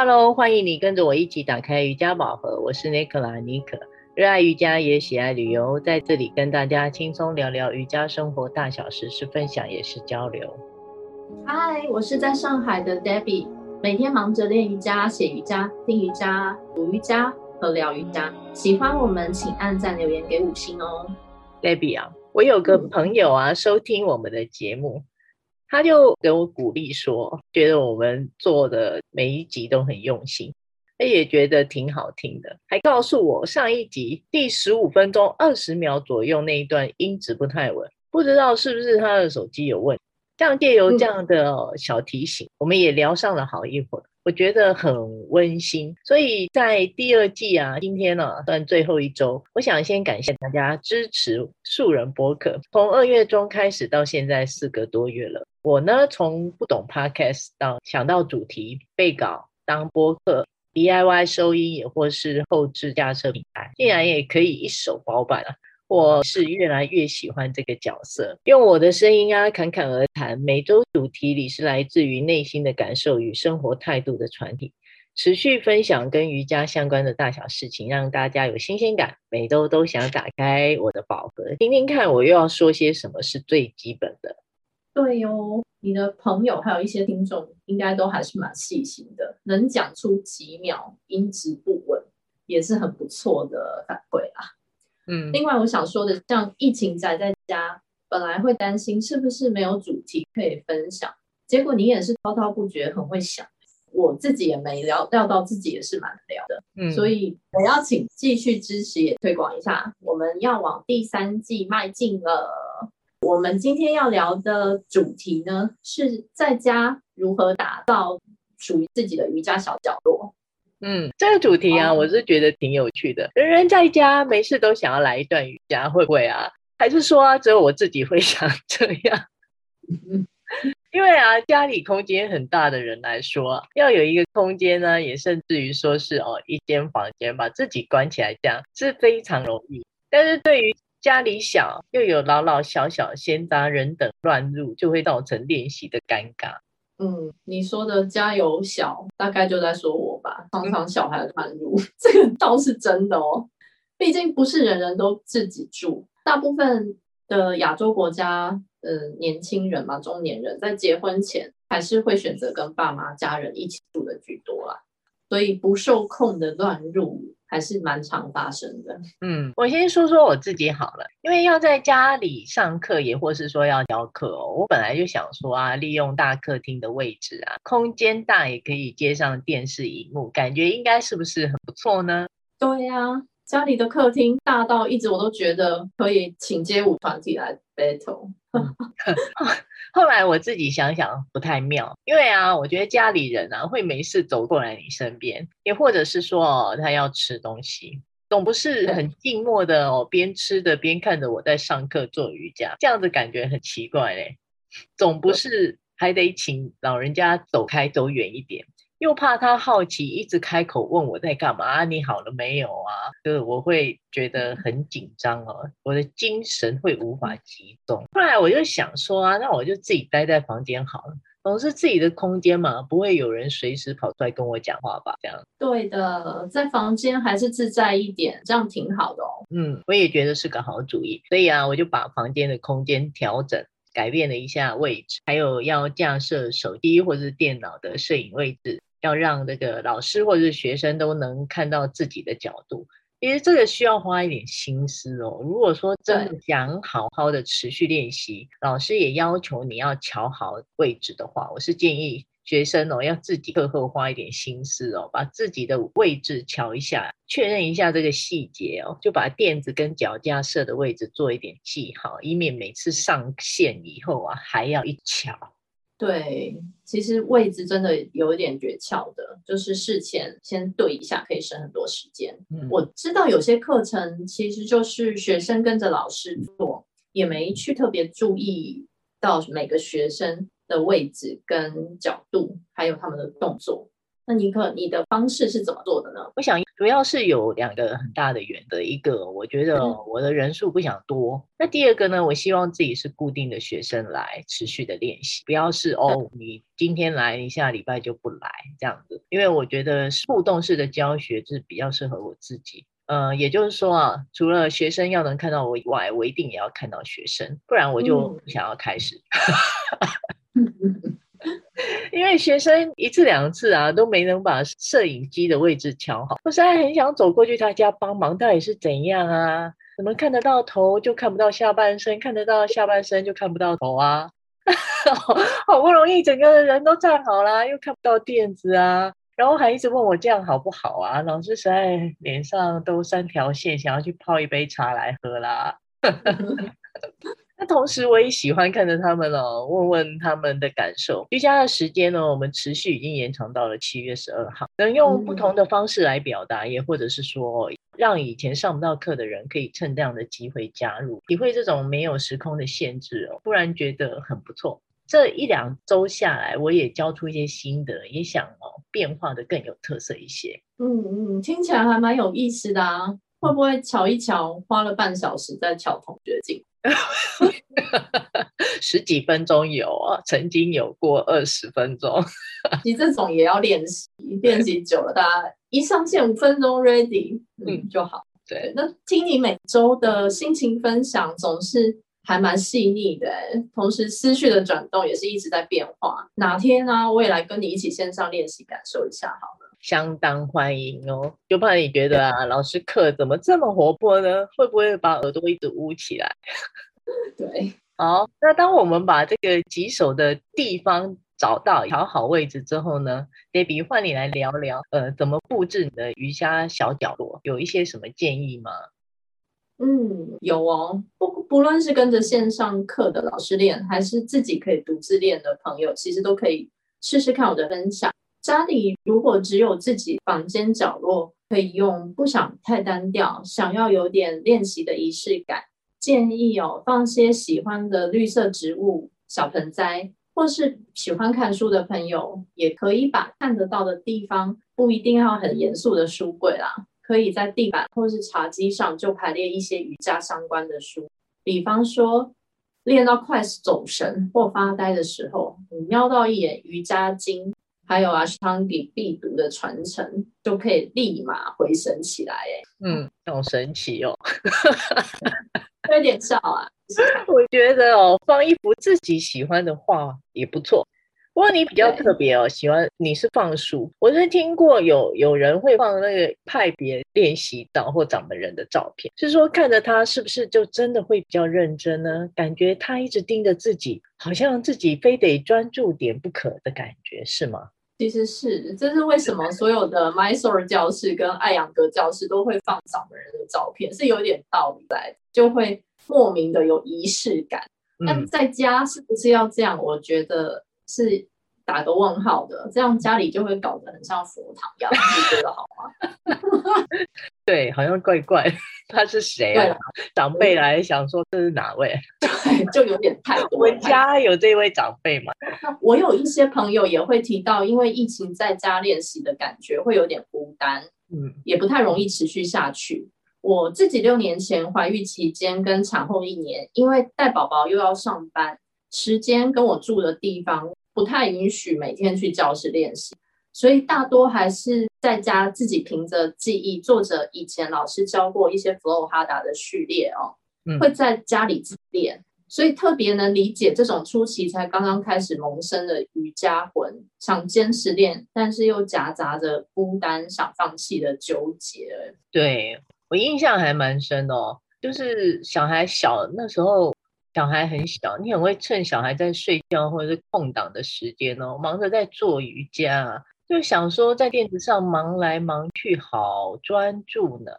Hello，欢迎你跟着我一起打开瑜伽宝盒。我是 Nicola 妮可，热爱瑜伽也喜爱旅游，在这里跟大家轻松聊聊瑜伽生活大小事，是分享也是交流。嗨，我是在上海的 Debbie，每天忙着练瑜伽、写瑜伽、听瑜伽、读瑜伽和聊瑜伽。喜欢我们，请按赞留言给五星哦。Debbie 啊，我有个朋友啊，收听我们的节目。他就给我鼓励说，觉得我们做的每一集都很用心，他也觉得挺好听的，还告诉我上一集第十五分钟二十秒左右那一段音质不太稳，不知道是不是他的手机有问题。这样借由这样的小提醒，嗯、我们也聊上了好一会儿。我觉得很温馨，所以在第二季啊，今天呢、啊、算最后一周，我想先感谢大家支持素人播客。从二月中开始到现在四个多月了，我呢从不懂 Podcast 到想到主题、背稿、当播客、DIY 收音，也或是后置架设平台，竟然也可以一手包办了。我是越来越喜欢这个角色，用我的声音啊，侃侃而谈。每周主题里是来自于内心的感受与生活态度的传递，持续分享跟瑜伽相关的大小事情，让大家有新鲜感。每周都想打开我的宝盒，听听看我又要说些什么是最基本的。对哦，你的朋友还有一些听众，应该都还是蛮细心的，能讲出几秒音质不稳，也是很不错的反馈。嗯，另外我想说的，像疫情宅在家，本来会担心是不是没有主题可以分享，结果你也是滔滔不绝，很会想，我自己也没料料到自己也是蛮聊的，嗯，所以我要请继续支持也推广一下，我们要往第三季迈进了。我们今天要聊的主题呢，是在家如何打造属于自己的瑜伽小角落。嗯，这个主题啊，我是觉得挺有趣的。人人在家没事都想要来一段瑜伽，会不会啊？还是说啊，只有我自己会 想这样？因为啊，家里空间很大的人来说，要有一个空间呢，也甚至于说是哦，一间房间把自己关起来，这样是非常容易。但是对于家里小又有老老小小闲杂人等乱入，就会造成练习的尴尬。嗯，你说的家有小，大概就在说我吧。常常小孩乱入，这个倒是真的哦。毕竟不是人人都自己住，大部分的亚洲国家，嗯，年轻人嘛，中年人在结婚前还是会选择跟爸妈、家人一起住的居多啦。所以不受控的乱入。还是蛮常发生的。嗯，我先说说我自己好了，因为要在家里上课，也或是说要教课哦。我本来就想说啊，利用大客厅的位置啊，空间大也可以接上电视荧幕，感觉应该是不是很不错呢？对呀、啊，家里的客厅大到一直我都觉得可以请街舞团体来 battle。后来我自己想想不太妙，因为啊，我觉得家里人啊会没事走过来你身边，也或者是说哦，他要吃东西，总不是很静默的哦，边吃的边看着我在上课做瑜伽，这样子感觉很奇怪嘞，总不是还得请老人家走开走远一点。又怕他好奇，一直开口问我在干嘛？啊，你好了没有啊？就是我会觉得很紧张哦，我的精神会无法集中。后来我就想说啊，那我就自己待在房间好了，总是自己的空间嘛，不会有人随时跑出来跟我讲话吧？这样。对的，在房间还是自在一点，这样挺好的哦。嗯，我也觉得是个好主意。所以啊，我就把房间的空间调整。改变了一下位置，还有要架设手机或是电脑的摄影位置，要让这个老师或者是学生都能看到自己的角度。其实这个需要花一点心思哦。如果说真的想好好的持续练习，老师也要求你要瞧好位置的话，我是建议。学生哦，要自己课后花一点心思哦，把自己的位置瞧一下，确认一下这个细节哦，就把垫子跟脚架设的位置做一点记号，以免每次上线以后啊还要一乔。对，其实位置真的有一点诀窍的，就是事前先对一下，可以省很多时间。嗯，我知道有些课程其实就是学生跟着老师做，也没去特别注意到每个学生的位置跟角度，还有他们的动作，那尼克，你的方式是怎么做的呢？我想主要是有两个很大的原则，一个我觉得我的人数不想多，嗯、那第二个呢，我希望自己是固定的学生来持续的练习，不要是哦，你今天来，你下礼拜就不来这样子，因为我觉得互动式的教学是比较适合我自己。呃，也就是说啊，除了学生要能看到我以外，我一定也要看到学生，不然我就不想要开始。嗯 因为学生一次两次啊都没能把摄影机的位置调好，我实在很想走过去他家帮忙，到底是怎样啊？怎么看得到头就看不到下半身，看得到下半身就看不到头啊？好不容易整个人都站好了，又看不到垫子啊，然后还一直问我这样好不好啊？老师实在脸上都三条线，想要去泡一杯茶来喝啦。那同时，我也喜欢看着他们哦，问问他们的感受。居家的时间呢，我们持续已经延长到了七月十二号。能用不同的方式来表达，也或者是说，让以前上不到课的人可以趁这样的机会加入，体会这种没有时空的限制哦，突然觉得很不错。这一两周下来，我也教出一些心得，也想哦，变化的更有特色一些。嗯嗯，听起来还蛮有意思的啊。会不会瞧一瞧，花了半小时在瞧同学进？十几分钟有啊，曾经有过二十分钟。其实这种也要练习，练习久了，大家一上线五分钟 ready，嗯就好。对，那听你每周的心情分享，总是还蛮细腻的，同时思绪的转动也是一直在变化。哪天呢、啊，我也来跟你一起线上练习，感受一下好了。相当欢迎哦，就怕你觉得啊，老师课怎么这么活泼呢？会不会把耳朵一直捂起来？对，好，那当我们把这个棘手的地方找到，调好位置之后呢，Debbie 换你来聊聊，呃，怎么布置你的瑜伽小角落？有一些什么建议吗？嗯，有哦，不不论是跟着线上课的老师练，还是自己可以独自练的朋友，其实都可以试试看我的分享。家里如果只有自己房间角落可以用，不想太单调，想要有点练习的仪式感，建议哦放些喜欢的绿色植物小盆栽，或是喜欢看书的朋友，也可以把看得到的地方，不一定要很严肃的书柜啦，可以在地板或是茶几上就排列一些瑜伽相关的书，比方说练到快走神或发呆的时候，你瞄到一眼瑜伽经。还有阿斯汤迪必读的传承，就可以立马回神起来。哎，嗯，好神奇哦 有点笑啊。我觉得哦，放一幅自己喜欢的画也不错。不过你比较特别哦，喜欢你是放书。我是听过有有人会放那个派别练习照或掌门人的照片，是说看着他是不是就真的会比较认真呢？感觉他一直盯着自己，好像自己非得专注点不可的感觉，是吗？其实是，这是为什么所有的 Mysore 教室跟艾扬格教室都会放掌门人的照片，是有点道理在，就会莫名的有仪式感。那在家是不是要这样？我觉得是打个问号的，这样家里就会搞得很像佛堂一样，你觉得好吗？对，好像怪怪。他是谁啊？啦长辈来想说这是哪位？对，就有点太多。我们家有这位长辈吗？我有一些朋友也会提到，因为疫情在家练习的感觉会有点孤单，嗯，也不太容易持续下去。我自己六年前怀孕期间跟产后一年，因为带宝宝又要上班，时间跟我住的地方不太允许每天去教室练习。所以大多还是在家自己凭着记忆做着以前老师教过一些 flow 哈达的序列哦，嗯、会在家里自练，所以特别能理解这种初期才刚刚开始萌生的瑜伽魂，想坚持练，但是又夹杂着孤单想放弃的纠结。对，我印象还蛮深的哦，就是小孩小那时候，小孩很小，你很会趁小孩在睡觉或者是空档的时间哦，忙着在做瑜伽。就想说在垫子上忙来忙去，好专注呢。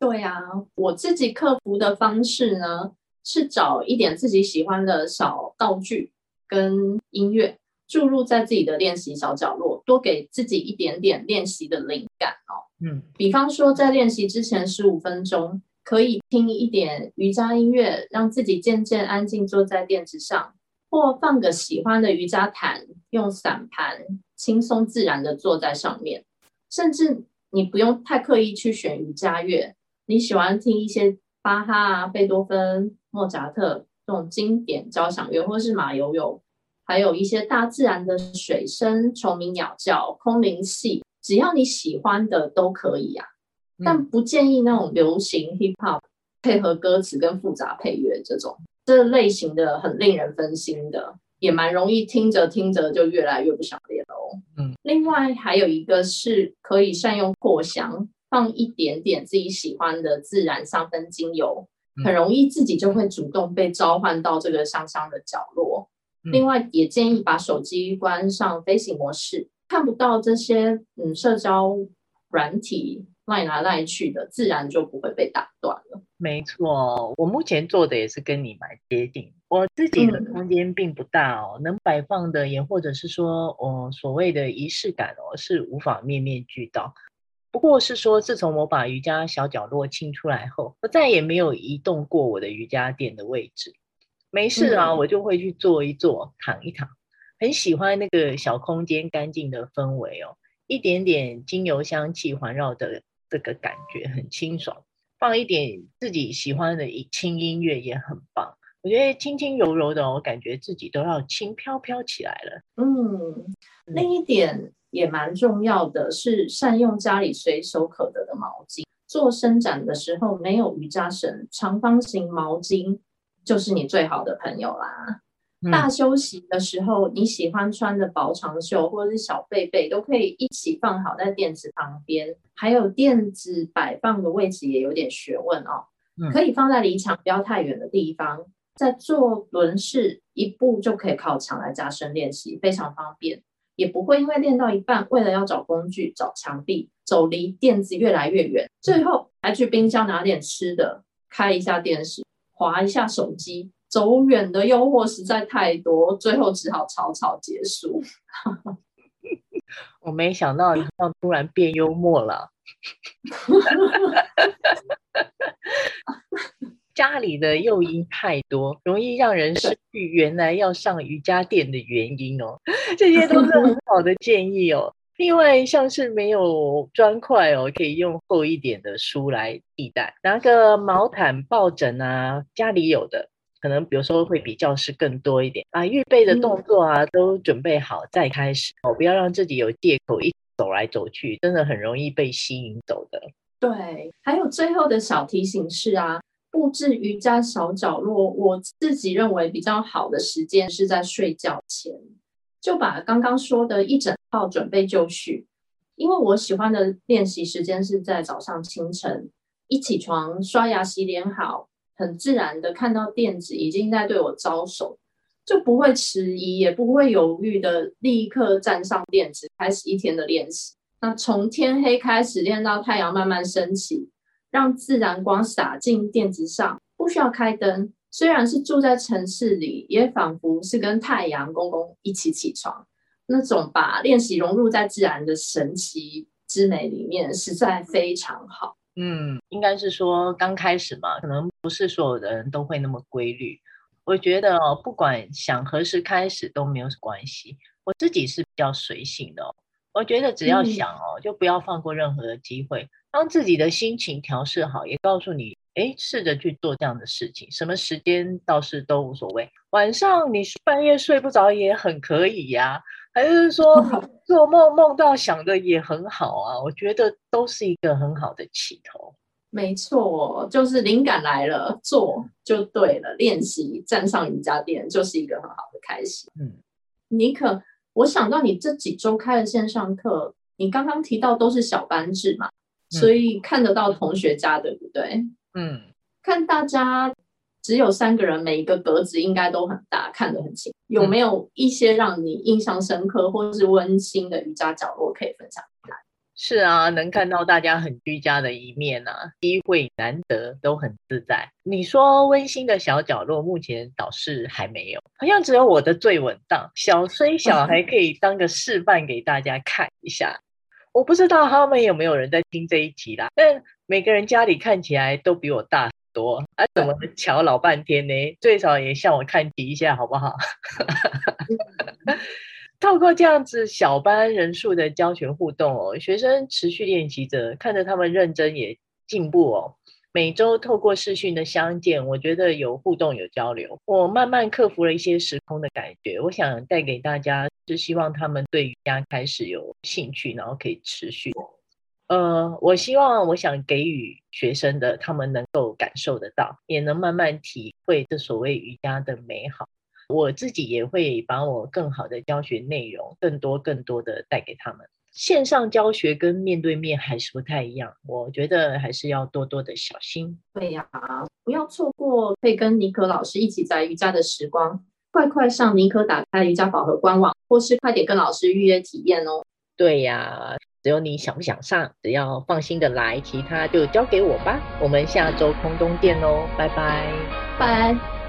对呀、啊，我自己克服的方式呢，是找一点自己喜欢的小道具跟音乐，注入在自己的练习小角落，多给自己一点点练习的灵感哦。嗯，比方说在练习之前十五分钟，可以听一点瑜伽音乐，让自己渐渐安静坐在垫子上，或放个喜欢的瑜伽毯，用散盘。轻松自然的坐在上面，甚至你不用太刻意去选瑜伽乐，你喜欢听一些巴哈啊、贝多芬、莫扎特这种经典交响乐，或是马友友，还有一些大自然的水声、虫鸣鸟叫、空灵系，只要你喜欢的都可以啊。但不建议那种流行 hip hop 配合歌词跟复杂配乐这种，这类型的很令人分心的，也蛮容易听着听着就越来越不想练哦。嗯，另外还有一个是可以善用扩香，放一点点自己喜欢的自然香氛精油，很容易自己就会主动被召唤到这个香香的角落。另外也建议把手机关上飞行模式，看不到这些嗯社交软体。赖来赖去的，自然就不会被打断了。没错，我目前做的也是跟你蛮接近。我自己的空间并不大哦，嗯、能摆放的也或者是说，我所谓的仪式感哦，是无法面面俱到。不过是说，自从我把瑜伽小角落清出来后，我再也没有移动过我的瑜伽垫的位置。没事啊，嗯、我就会去坐一坐，躺一躺，很喜欢那个小空间干净的氛围哦，一点点精油香气环绕的。这个感觉很清爽，放一点自己喜欢的轻音乐也很棒。我觉得轻轻柔柔的，我感觉自己都要轻飘飘起来了。嗯，另一点也蛮重要的是善用家里随手可得的毛巾。做伸展的时候没有瑜伽绳，长方形毛巾就是你最好的朋友啦。大休息的时候，你喜欢穿的薄长袖或者是小背背都可以一起放好在垫子旁边。还有垫子摆放的位置也有点学问哦，可以放在离墙不要太远的地方。在做轮式，一步就可以靠墙来加深练习，非常方便，也不会因为练到一半，为了要找工具找墙壁，走离垫子越来越远，最后还去冰箱拿点吃的，开一下电视，滑一下手机。走远的诱惑实在太多，最后只好草草结束。我没想到你突然变幽默了。家里的诱因太多，容易让人失去原来要上瑜伽垫的原因哦。这些都是很好的建议哦。另外，像是没有砖块哦，可以用厚一点的书来替代，拿个毛毯、抱枕啊，家里有的。可能比如说会比教室更多一点啊，预备的动作啊都准备好再开始哦，不要让自己有借口一走来走去，真的很容易被吸引走的。对，还有最后的小提醒是啊，布置瑜伽小角落，我自己认为比较好的时间是在睡觉前，就把刚刚说的一整套准备就绪。因为我喜欢的练习时间是在早上清晨，一起床刷牙洗脸好。很自然的看到垫子已经在对我招手，就不会迟疑，也不会犹豫的立刻站上垫子，开始一天的练习。那从天黑开始练到太阳慢慢升起，让自然光洒进垫子上，不需要开灯。虽然是住在城市里，也仿佛是跟太阳公公一起起床，那种把练习融入在自然的神奇之美里面，实在非常好。嗯，应该是说刚开始嘛，可能不是所有的人都会那么规律。我觉得，不管想何时开始都没有关系。我自己是比较随性的哦，我觉得只要想哦，就不要放过任何的机会。当自己的心情调试好，也告诉你，哎，试着去做这样的事情，什么时间倒是都无所谓。晚上你半夜睡不着也很可以呀。还是说 做梦梦到想的也很好啊，我觉得都是一个很好的起头。没错，就是灵感来了，做就对了。练习站上瑜伽垫就是一个很好的开始。嗯，尼可，我想到你这几周开的线上课，你刚刚提到都是小班制嘛，嗯、所以看得到同学家，对不对？嗯，看大家。只有三个人，每一个格子应该都很大，看得很清。有没有一些让你印象深刻或是温馨的瑜伽角落可以分享？是啊，能看到大家很居家的一面啊，机会难得，都很自在。你说温馨的小角落，目前倒是还没有，好像只有我的最稳当。小虽小，还可以当个示范给大家看一下。我不知道他们有没有人在听这一集啦，但每个人家里看起来都比我大很。多啊，怎么瞧老半天呢？最少也向我看齐一下，好不好？透过这样子小班人数的教学互动哦，学生持续练习着，看着他们认真也进步哦。每周透过视讯的相见，我觉得有互动有交流，我慢慢克服了一些时空的感觉。我想带给大家是希望他们对瑜伽开始有兴趣，然后可以持续。呃，我希望我想给予学生的，他们能够感受得到，也能慢慢体会这所谓瑜伽的美好。我自己也会把我更好的教学内容，更多更多的带给他们。线上教学跟面对面还是不太一样，我觉得还是要多多的小心。对呀，不要错过可以跟妮可老师一起在瑜伽的时光。快快上妮可打开瑜伽宝盒官网，或是快点跟老师预约体验哦。对呀，只有你想不想上，只要放心的来，其他就交给我吧。我们下周空中见喽，拜拜，拜。